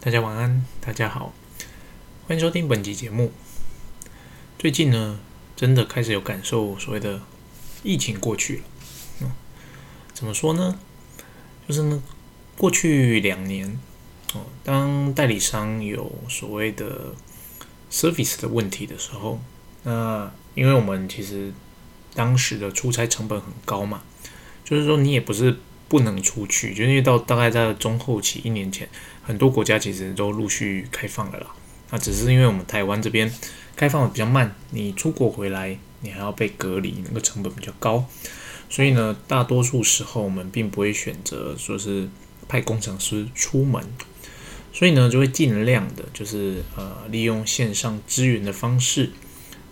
大家晚安，大家好，欢迎收听本集节目。最近呢，真的开始有感受，所谓的疫情过去了。嗯，怎么说呢？就是呢，过去两年哦，当代理商有所谓的 service 的问题的时候，那因为我们其实当时的出差成本很高嘛，就是说你也不是。不能出去，就因为到大概在中后期一年前，很多国家其实都陆续开放了啦。那只是因为我们台湾这边开放的比较慢，你出国回来，你还要被隔离，那个成本比较高。所以呢，大多数时候我们并不会选择说是派工程师出门，所以呢，就会尽量的就是呃利用线上支援的方式，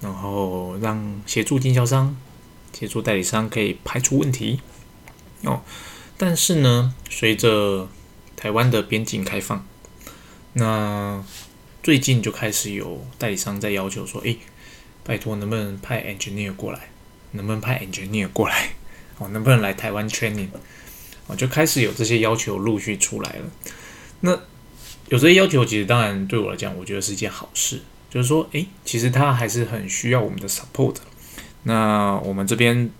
然后让协助经销商、协助代理商可以排除问题哦。但是呢，随着台湾的边境开放，那最近就开始有代理商在要求说：“诶，拜托，能不能派 engineer 过来？能不能派 engineer 过来？哦，能不能来台湾 training？哦，就开始有这些要求陆续出来了。那有这些要求，其实当然对我来讲，我觉得是一件好事，就是说，诶，其实他还是很需要我们的 support。那我们这边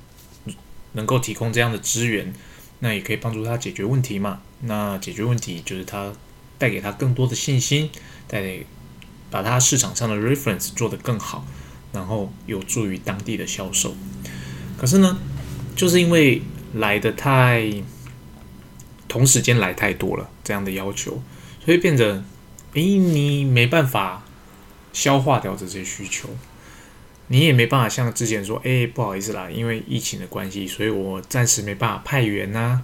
能够提供这样的资源。那也可以帮助他解决问题嘛？那解决问题就是他带给他更多的信心，带把他市场上的 reference 做得更好，然后有助于当地的销售。可是呢，就是因为来的太同时间来太多了这样的要求，所以变得，诶，你没办法消化掉这些需求。你也没办法像之前说，哎，不好意思啦，因为疫情的关系，所以我暂时没办法派员呐。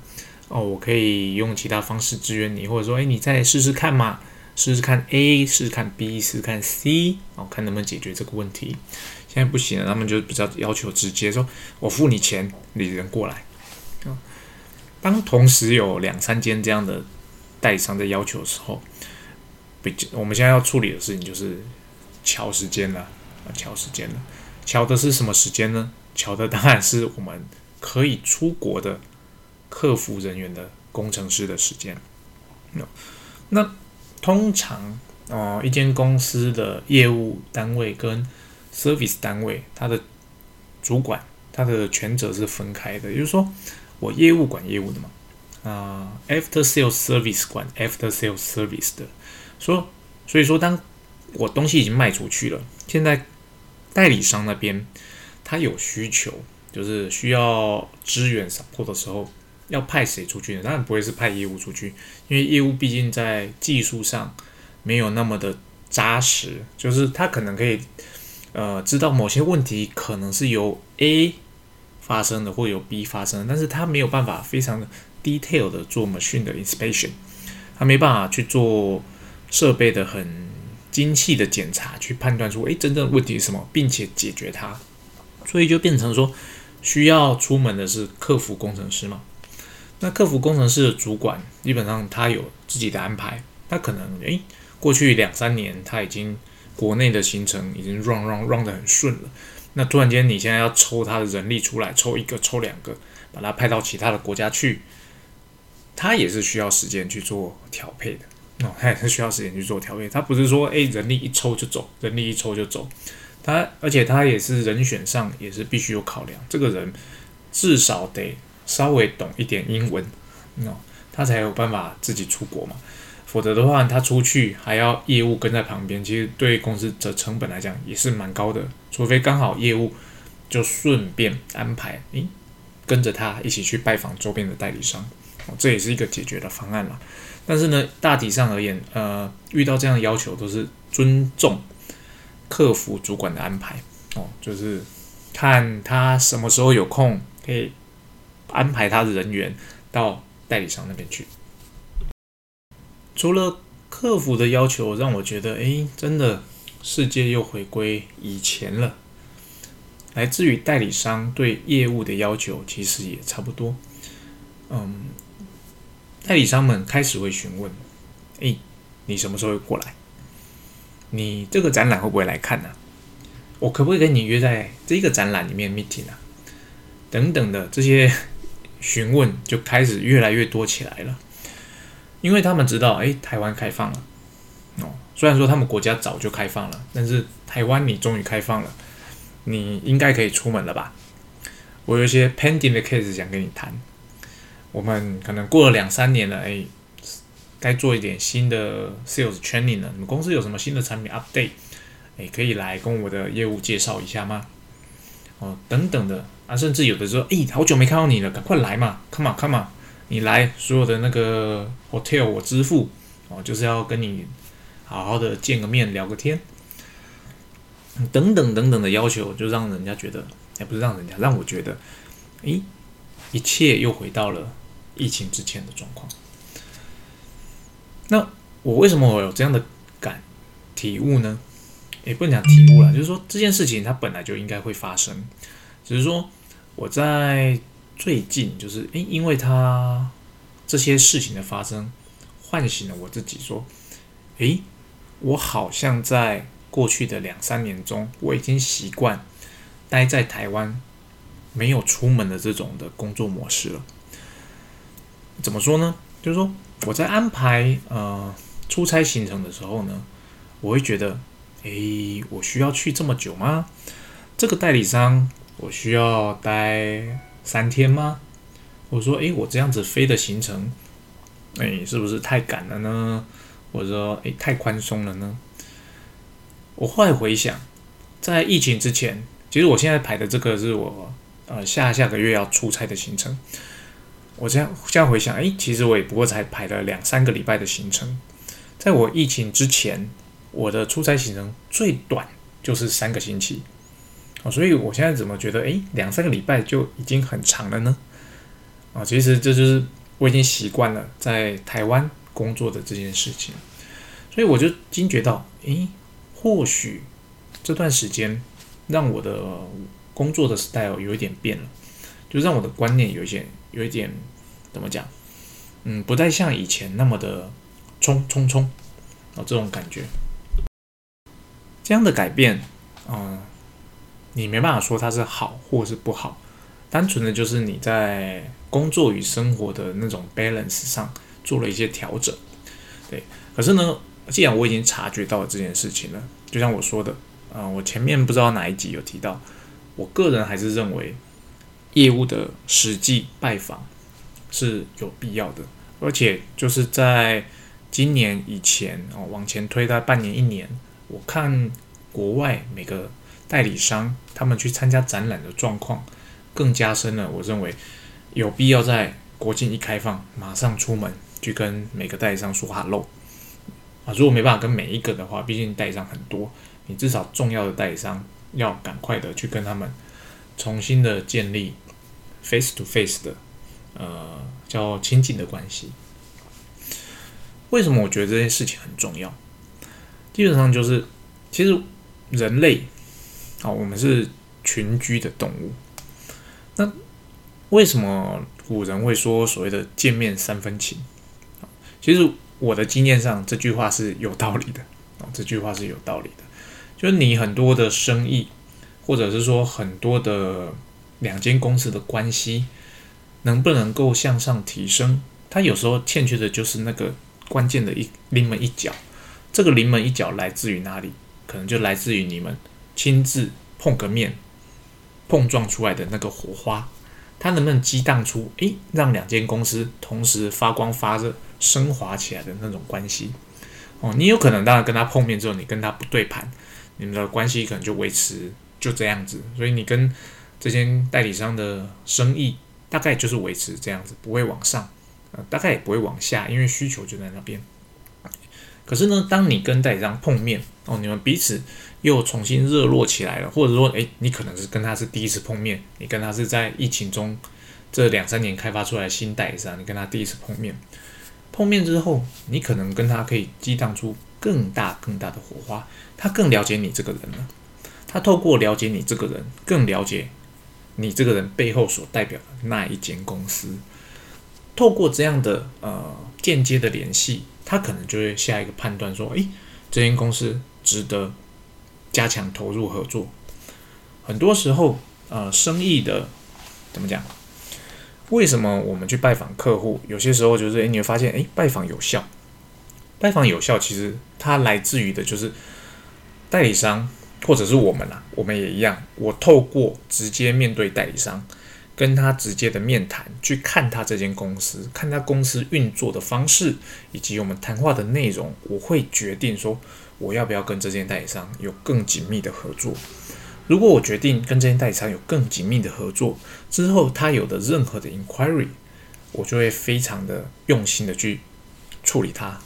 哦，我可以用其他方式支援你，或者说，哎，你再试试看嘛，试试看 A，试试看 B，试试看 C，哦，看能不能解决这个问题。现在不行了，他们就比较要求直接说，我付你钱，你人过来。啊，当同时有两三间这样的代理商在要求的时候，比我们现在要处理的事情就是敲时间了。啊敲时间了，敲的是什么时间呢？敲的当然是我们可以出国的客服人员的工程师的时间。那通常哦，一间公司的业务单位跟 service 单位，它的主管它的权责是分开的。也就是说，我业务管业务的嘛，啊，after sales service 管 after sales service 的。说，所以说，当我东西已经卖出去了，现在。代理商那边，他有需求，就是需要支援 support 的时候，要派谁出去呢？当然不会是派业务出去，因为业务毕竟在技术上没有那么的扎实，就是他可能可以，呃，知道某些问题可能是由 A 发生的，或由 B 发生，但是他没有办法非常的 detail 的做 machine 的 inspection，他没办法去做设备的很。精细的检查去判断出，诶，真正的问题是什么，并且解决它，所以就变成说，需要出门的是客服工程师嘛？那客服工程师的主管基本上他有自己的安排，他可能诶，过去两三年他已经国内的行程已经 run run run 的很顺了，那突然间你现在要抽他的人力出来，抽一个抽两个，把他派到其他的国家去，他也是需要时间去做调配的。哦，他也是需要时间去做调配，他不是说诶人力一抽就走，人力一抽就走，他而且他也是人选上也是必须有考量，这个人至少得稍微懂一点英文，哦，他才有办法自己出国嘛，否则的话他出去还要业务跟在旁边，其实对公司的成本来讲也是蛮高的，除非刚好业务就顺便安排，诶跟着他一起去拜访周边的代理商，这也是一个解决的方案了。但是呢，大体上而言，呃，遇到这样的要求都是尊重客服主管的安排哦，就是看他什么时候有空，可以安排他的人员到代理商那边去。除了客服的要求让我觉得，哎，真的世界又回归以前了。来自于代理商对业务的要求，其实也差不多，嗯。代理商们开始会询问：“诶，你什么时候会过来？你这个展览会不会来看呢？我可不可以跟你约在这个展览里面 meeting 啊？等等的这些 询问就开始越来越多起来了，因为他们知道，诶，台湾开放了哦，虽然说他们国家早就开放了，但是台湾你终于开放了，你应该可以出门了吧？我有一些 pending 的 case 想跟你谈。我们可能过了两三年了，哎，该做一点新的 sales training 了。你们公司有什么新的产品 update？哎，可以来跟我的业务介绍一下吗？哦，等等的啊，甚至有的时候，哎，好久没看到你了，赶快来嘛，come on，come on，你来，所有的那个 hotel 我支付，哦，就是要跟你好好的见个面，聊个天，等等等等的要求，就让人家觉得，也不是让人家，让我觉得，诶，一切又回到了疫情之前的状况。那我为什么我有这样的感体悟呢？也不能讲体悟了，就是说这件事情它本来就应该会发生，只是说我在最近就是诶，因为它这些事情的发生，唤醒了我自己，说，诶，我好像在过去的两三年中，我已经习惯待在台湾，没有出门的这种的工作模式了。怎么说呢？就是说我在安排呃出差行程的时候呢，我会觉得。诶，我需要去这么久吗？这个代理商我需要待三天吗？我说，诶，我这样子飞的行程，诶，是不是太赶了呢？或者说，诶，太宽松了呢？我后来回想，在疫情之前，其实我现在排的这个是我呃下下个月要出差的行程。我这样这样回想，诶，其实我也不过才排了两三个礼拜的行程，在我疫情之前。我的出差行程最短就是三个星期，啊，所以我现在怎么觉得，诶，两三个礼拜就已经很长了呢？啊，其实这就是我已经习惯了在台湾工作的这件事情，所以我就惊觉到，诶，或许这段时间让我的工作的 style 有一点变了，就让我的观念有一些有一点怎么讲，嗯，不再像以前那么的冲冲冲啊这种感觉。这样的改变，嗯，你没办法说它是好或是不好，单纯的就是你在工作与生活的那种 balance 上做了一些调整，对。可是呢，既然我已经察觉到这件事情了，就像我说的，啊，我前面不知道哪一集有提到，我个人还是认为业务的实际拜访是有必要的，而且就是在今年以前哦，往前推到半年一年。我看国外每个代理商他们去参加展览的状况，更加深了。我认为有必要在国境一开放，马上出门去跟每个代理商说哈喽啊！如果没办法跟每一个的话，毕竟代理商很多，你至少重要的代理商要赶快的去跟他们重新的建立 face to face 的呃叫亲近的关系。为什么我觉得这件事情很重要？基本上就是，其实人类啊，我们是群居的动物。那为什么古人会说所谓的“见面三分情”？其实我的经验上，这句话是有道理的啊。这句话是有道理的，就是你很多的生意，或者是说很多的两间公司的关系，能不能够向上提升，它有时候欠缺的就是那个关键的一临门一脚。这个临门一脚来自于哪里？可能就来自于你们亲自碰个面，碰撞出来的那个火花，它能不能激荡出诶，让两间公司同时发光发热、升华起来的那种关系？哦，你有可能当然跟他碰面之后，你跟他不对盘，你们的关系可能就维持就这样子，所以你跟这间代理商的生意大概就是维持这样子，不会往上，呃，大概也不会往下，因为需求就在那边。可是呢，当你跟代理商碰面哦，你们彼此又重新热络起来了，或者说，诶，你可能是跟他是第一次碰面，你跟他是在疫情中这两三年开发出来的新代理商，你跟他第一次碰面，碰面之后，你可能跟他可以激荡出更大更大的火花，他更了解你这个人了，他透过了解你这个人，更了解你这个人背后所代表的那一间公司，透过这样的呃间接的联系。他可能就会下一个判断说：“诶，这间公司值得加强投入合作。”很多时候，呃，生意的怎么讲？为什么我们去拜访客户？有些时候就是，诶，你会发现，诶，拜访有效，拜访有效，其实它来自于的就是代理商或者是我们啊，我们也一样。我透过直接面对代理商，跟他直接的面谈，去看他这间公司，看他公司运作的方式，以及我们谈话的内容，我会决定说我要不要跟这间代理商有更紧密的合作。如果我决定跟这间代理商有更紧密的合作之后，他有的任何的 inquiry，我就会非常的用心的去处理它。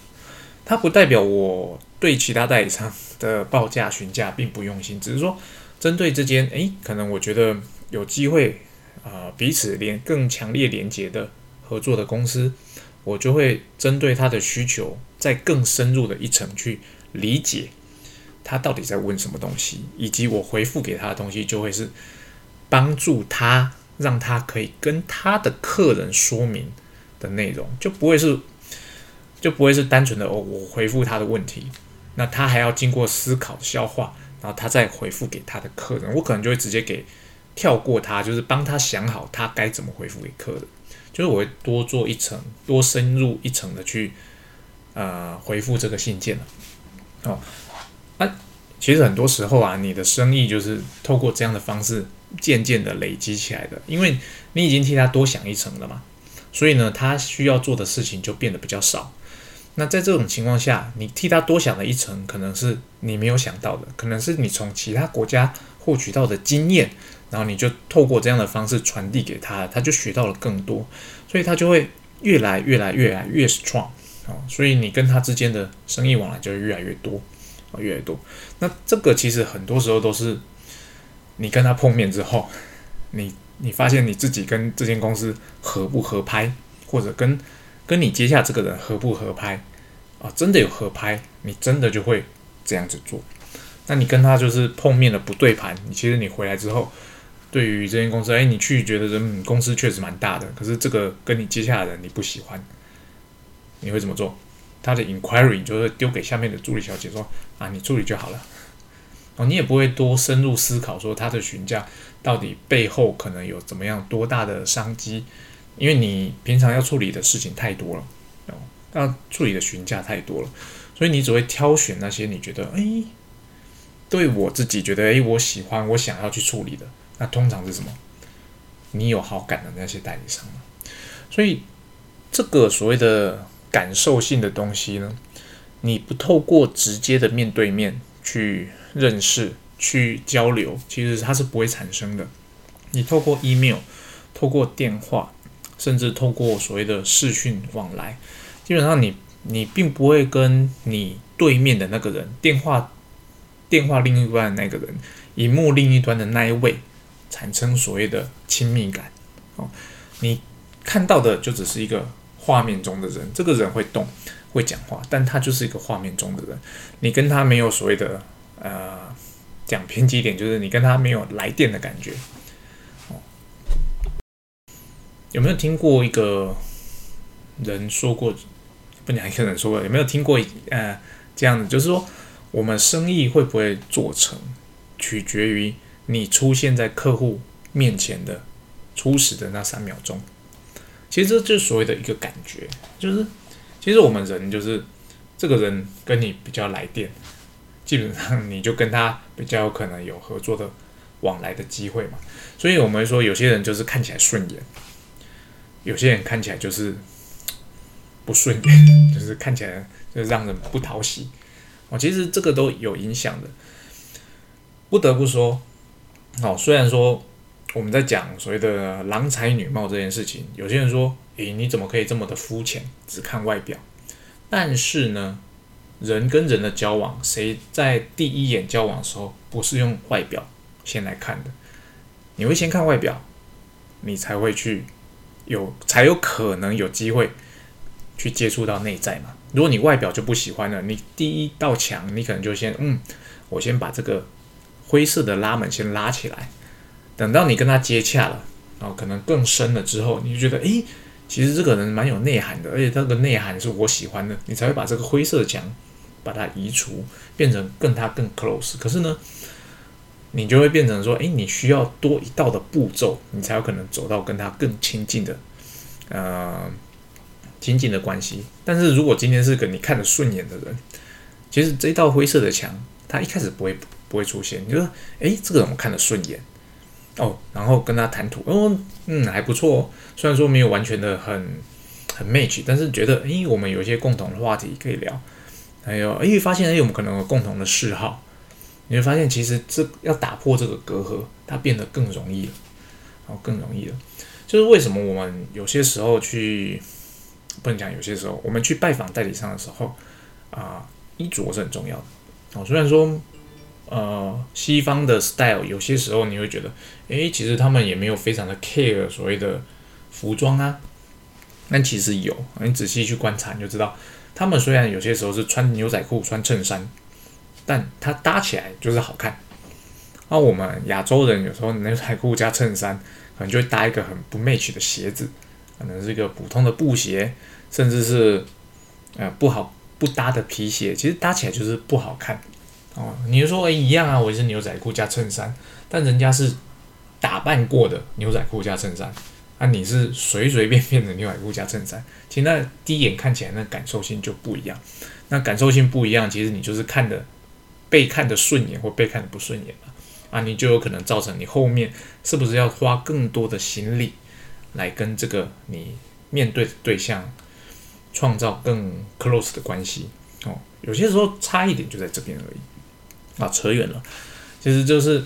它不代表我对其他代理商的报价询价并不用心，只是说针对这间，诶，可能我觉得有机会啊，彼此连更强烈连接的合作的公司，我就会针对他的需求，再更深入的一层去理解。他到底在问什么东西，以及我回复给他的东西，就会是帮助他，让他可以跟他的客人说明的内容，就不会是就不会是单纯的哦，我回复他的问题，那他还要经过思考消化，然后他再回复给他的客人，我可能就会直接给跳过他，就是帮他想好他该怎么回复给客人，就是我会多做一层，多深入一层的去呃回复这个信件了，哦。啊，其实很多时候啊，你的生意就是透过这样的方式渐渐的累积起来的，因为你已经替他多想一层了嘛，所以呢，他需要做的事情就变得比较少。那在这种情况下，你替他多想了一层，可能是你没有想到的，可能是你从其他国家获取到的经验，然后你就透过这样的方式传递给他，他就学到了更多，所以他就会越来越来越来越 strong 啊，所以你跟他之间的生意往来就会越来越多。啊，越来越多。那这个其实很多时候都是你跟他碰面之后，你你发现你自己跟这间公司合不合拍，或者跟跟你接下这个人合不合拍啊？真的有合拍，你真的就会这样子做。那你跟他就是碰面了不对盘，你其实你回来之后，对于这间公司，哎，你去觉得人公司确实蛮大的，可是这个跟你接下来的你不喜欢，你会怎么做？他的 inquiry 就是丢给下面的助理小姐说啊，你处理就好了。哦，你也不会多深入思考说他的询价到底背后可能有怎么样多大的商机，因为你平常要处理的事情太多了，哦，要处理的询价太多了，所以你只会挑选那些你觉得哎，对我自己觉得哎，我喜欢我想要去处理的，那通常是什么？你有好感的那些代理商所以这个所谓的。感受性的东西呢，你不透过直接的面对面去认识、去交流，其实它是不会产生的。你透过 email、透过电话，甚至透过所谓的视讯往来，基本上你你并不会跟你对面的那个人、电话电话另一端的那个人、荧幕另一端的那一位产生所谓的亲密感。哦，你看到的就只是一个。画面中的人，这个人会动，会讲话，但他就是一个画面中的人。你跟他没有所谓的，呃，讲偏激一点，就是你跟他没有来电的感觉。有没有听过一个人说过？不讲一个人说过，有没有听过？呃，这样子，就是说，我们生意会不会做成，取决于你出现在客户面前的初始的那三秒钟。其实这就是所谓的一个感觉，就是其实我们人就是这个人跟你比较来电，基本上你就跟他比较有可能有合作的往来的机会嘛。所以我们说有些人就是看起来顺眼，有些人看起来就是不顺眼，就是看起来就让人不讨喜。哦，其实这个都有影响的。不得不说，哦，虽然说。我们在讲所谓的郎才女貌这件事情，有些人说：“诶，你怎么可以这么的肤浅，只看外表？”但是呢，人跟人的交往，谁在第一眼交往的时候不是用外表先来看的？你会先看外表，你才会去有才有可能有机会去接触到内在嘛？如果你外表就不喜欢了，你第一道墙，你可能就先嗯，我先把这个灰色的拉门先拉起来。等到你跟他接洽了，然后可能更深了之后，你就觉得，诶，其实这个人蛮有内涵的，而且这个内涵是我喜欢的，你才会把这个灰色的墙把它移除，变成跟他更 close。可是呢，你就会变成说，诶，你需要多一道的步骤，你才有可能走到跟他更亲近的，呃亲近的关系。但是如果今天是个你看得顺眼的人，其实这道灰色的墙，他一开始不会不会出现。你说，诶，这个人我看得顺眼哦，然后跟他谈吐，哦，嗯，还不错。虽然说没有完全的很很 match，但是觉得，诶，我们有一些共同的话题可以聊。还有，诶，发现诶，我们可能有共同的嗜好。你会发现，其实这要打破这个隔阂，它变得更容易了，然后更容易了。就是为什么我们有些时候去，不能讲有些时候，我们去拜访代理商的时候，啊，衣着是很重要的。哦，虽然说，呃，西方的 style 有些时候你会觉得，诶，其实他们也没有非常的 care 所谓的服装啊，但其实有，你仔细去观察你就知道，他们虽然有些时候是穿牛仔裤、穿衬衫。但它搭起来就是好看。那我们亚洲人有时候牛仔裤加衬衫，可能就会搭一个很不 match 的鞋子，可能是一个普通的布鞋，甚至是呃不好不搭的皮鞋，其实搭起来就是不好看。哦，你就说哎一样啊，我是牛仔裤加衬衫，但人家是打扮过的牛仔裤加衬衫，啊你是随随便便的牛仔裤加衬衫，其实那第一眼看起来那感受性就不一样。那感受性不一样，其实你就是看的。被看的顺眼或被看的不顺眼了啊，你就有可能造成你后面是不是要花更多的心力来跟这个你面对的对象创造更 close 的关系哦？有些时候差一点就在这边而已啊，扯远了。其实就是，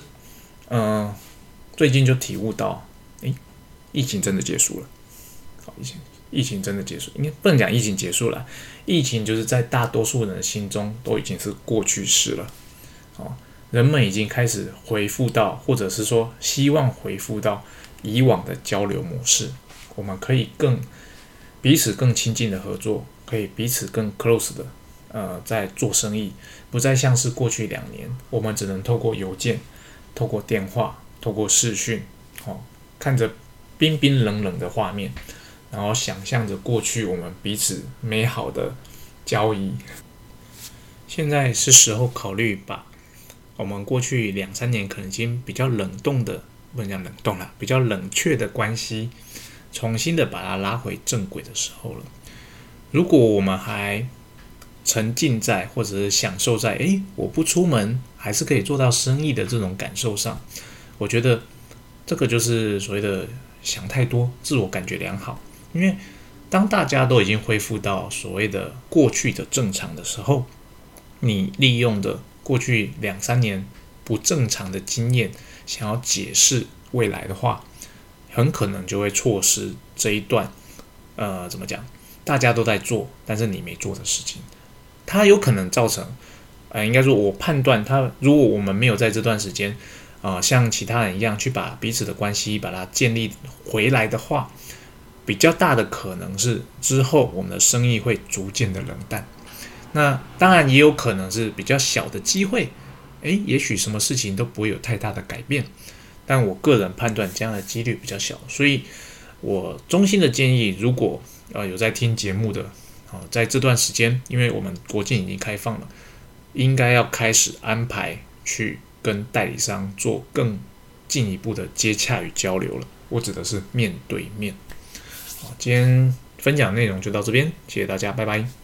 嗯，最近就体悟到，诶，疫情真的结束了。好，疫情。疫情真的结束，应该不能讲疫情结束了，疫情就是在大多数人的心中都已经是过去式了。哦，人们已经开始恢复到，或者是说希望恢复到以往的交流模式。我们可以更彼此更亲近的合作，可以彼此更 close 的呃在做生意，不再像是过去两年，我们只能透过邮件、透过电话、透过视讯，哦，看着冰冰冷冷的画面。然后想象着过去我们彼此美好的交易，现在是时候考虑把我们过去两三年可能已经比较冷冻的，不能讲冷冻了，比较冷却的关系，重新的把它拉回正轨的时候了。如果我们还沉浸在或者是享受在，诶，我不出门还是可以做到生意的这种感受上，我觉得这个就是所谓的想太多，自我感觉良好。因为当大家都已经恢复到所谓的过去的正常的时候，你利用的过去两三年不正常的经验，想要解释未来的话，很可能就会错失这一段。呃，怎么讲？大家都在做，但是你没做的事情，它有可能造成，呃，应该说，我判断它，如果我们没有在这段时间，啊，像其他人一样去把彼此的关系把它建立回来的话。比较大的可能是之后我们的生意会逐渐的冷淡，那当然也有可能是比较小的机会，诶，也许什么事情都不会有太大的改变，但我个人判断这样的几率比较小，所以我衷心的建议，如果呃有在听节目的，啊，在这段时间，因为我们国境已经开放了，应该要开始安排去跟代理商做更进一步的接洽与交流了，我指的是面对面。今天分享内容就到这边，谢谢大家，拜拜。